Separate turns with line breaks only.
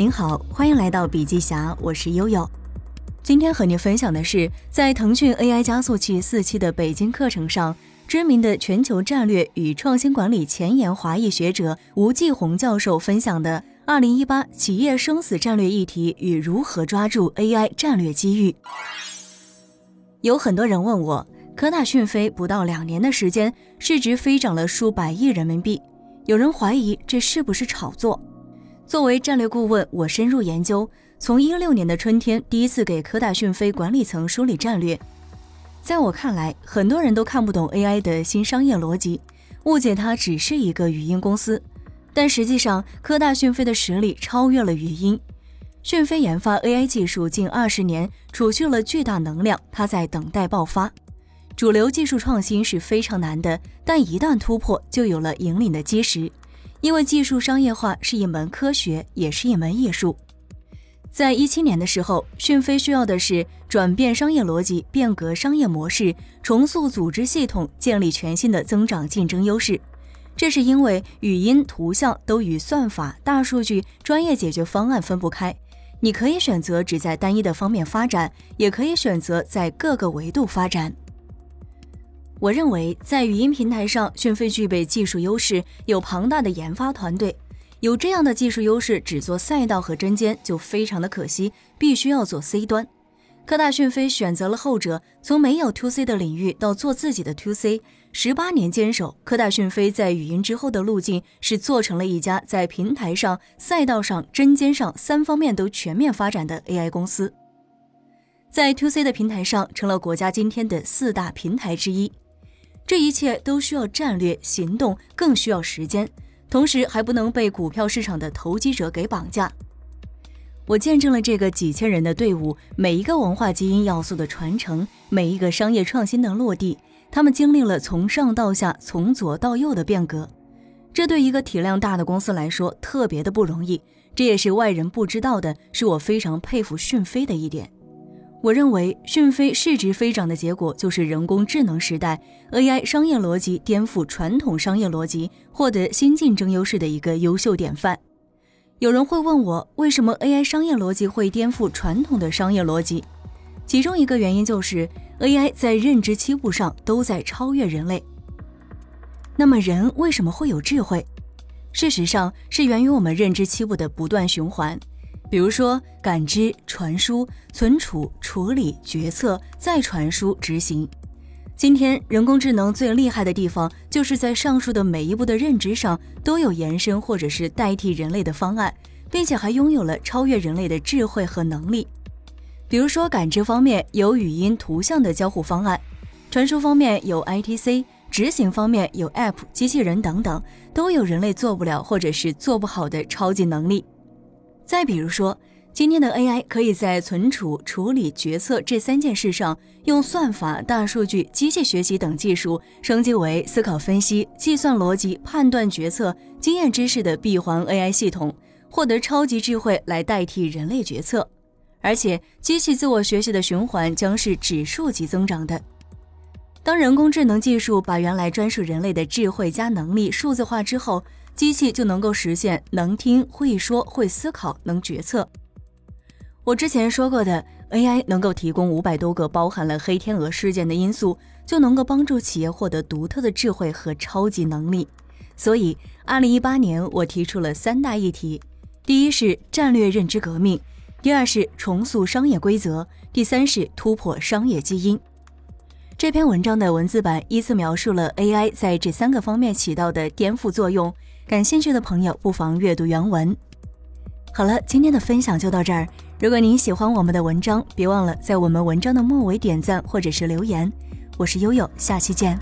您好，欢迎来到笔记侠，我是悠悠。今天和您分享的是，在腾讯 AI 加速器四期的北京课程上，知名的全球战略与创新管理前沿华裔学者吴继红教授分享的“二零一八企业生死战略议题与如何抓住 AI 战略机遇”。有很多人问我，科大讯飞不到两年的时间，市值飞涨了数百亿人民币，有人怀疑这是不是炒作？作为战略顾问，我深入研究，从一六年的春天第一次给科大讯飞管理层梳理战略。在我看来，很多人都看不懂 AI 的新商业逻辑，误解它只是一个语音公司。但实际上，科大讯飞的实力超越了语音。讯飞研发 AI 技术近二十年，储蓄了巨大能量，它在等待爆发。主流技术创新是非常难的，但一旦突破，就有了引领的基石。因为技术商业化是一门科学，也是一门艺术。在一七年的时候，讯飞需要的是转变商业逻辑、变革商业模式、重塑组织系统、建立全新的增长竞争优势。这是因为语音、图像都与算法、大数据、专业解决方案分不开。你可以选择只在单一的方面发展，也可以选择在各个维度发展。我认为，在语音平台上，讯飞具备技术优势，有庞大的研发团队。有这样的技术优势，只做赛道和针尖就非常的可惜，必须要做 C 端。科大讯飞选择了后者，从没有 To C 的领域到做自己的 To C，十八年坚守。科大讯飞在语音之后的路径是做成了一家在平台上、赛道上、针尖上三方面都全面发展的 AI 公司，在 To C 的平台上成了国家今天的四大平台之一。这一切都需要战略行动，更需要时间，同时还不能被股票市场的投机者给绑架。我见证了这个几千人的队伍，每一个文化基因要素的传承，每一个商业创新的落地，他们经历了从上到下、从左到右的变革。这对一个体量大的公司来说特别的不容易，这也是外人不知道的，是我非常佩服讯飞的一点。我认为讯飞市值飞涨的结果，就是人工智能时代 AI 商业逻辑颠覆传统商业逻辑，获得新竞争优势的一个优秀典范。有人会问我，为什么 AI 商业逻辑会颠覆传统的商业逻辑？其中一个原因就是 AI 在认知七步上都在超越人类。那么人为什么会有智慧？事实上是源于我们认知七步的不断循环。比如说，感知、传输、存储、处理、决策、再传输、执行。今天，人工智能最厉害的地方，就是在上述的每一步的认知上，都有延伸或者是代替人类的方案，并且还拥有了超越人类的智慧和能力。比如说，感知方面有语音、图像的交互方案；传输方面有 ITC；执行方面有 App、机器人等等，都有人类做不了或者是做不好的超级能力。再比如说，今天的 AI 可以在存储、处理、决策这三件事上，用算法、大数据、机器学习等技术升级为思考、分析、计算逻辑、判断、决策、经验知识的闭环 AI 系统，获得超级智慧来代替人类决策。而且，机器自我学习的循环将是指数级增长的。当人工智能技术把原来专属人类的智慧加能力数字化之后，机器就能够实现能听、会说、会思考、能决策。我之前说过的，AI 能够提供五百多个包含了黑天鹅事件的因素，就能够帮助企业获得独特的智慧和超级能力。所以，二零一八年我提出了三大议题：第一是战略认知革命，第二是重塑商业规则，第三是突破商业基因。这篇文章的文字版依次描述了 AI 在这三个方面起到的颠覆作用。感兴趣的朋友不妨阅读原文。好了，今天的分享就到这儿。如果您喜欢我们的文章，别忘了在我们文章的末尾点赞或者是留言。我是悠悠，下期见。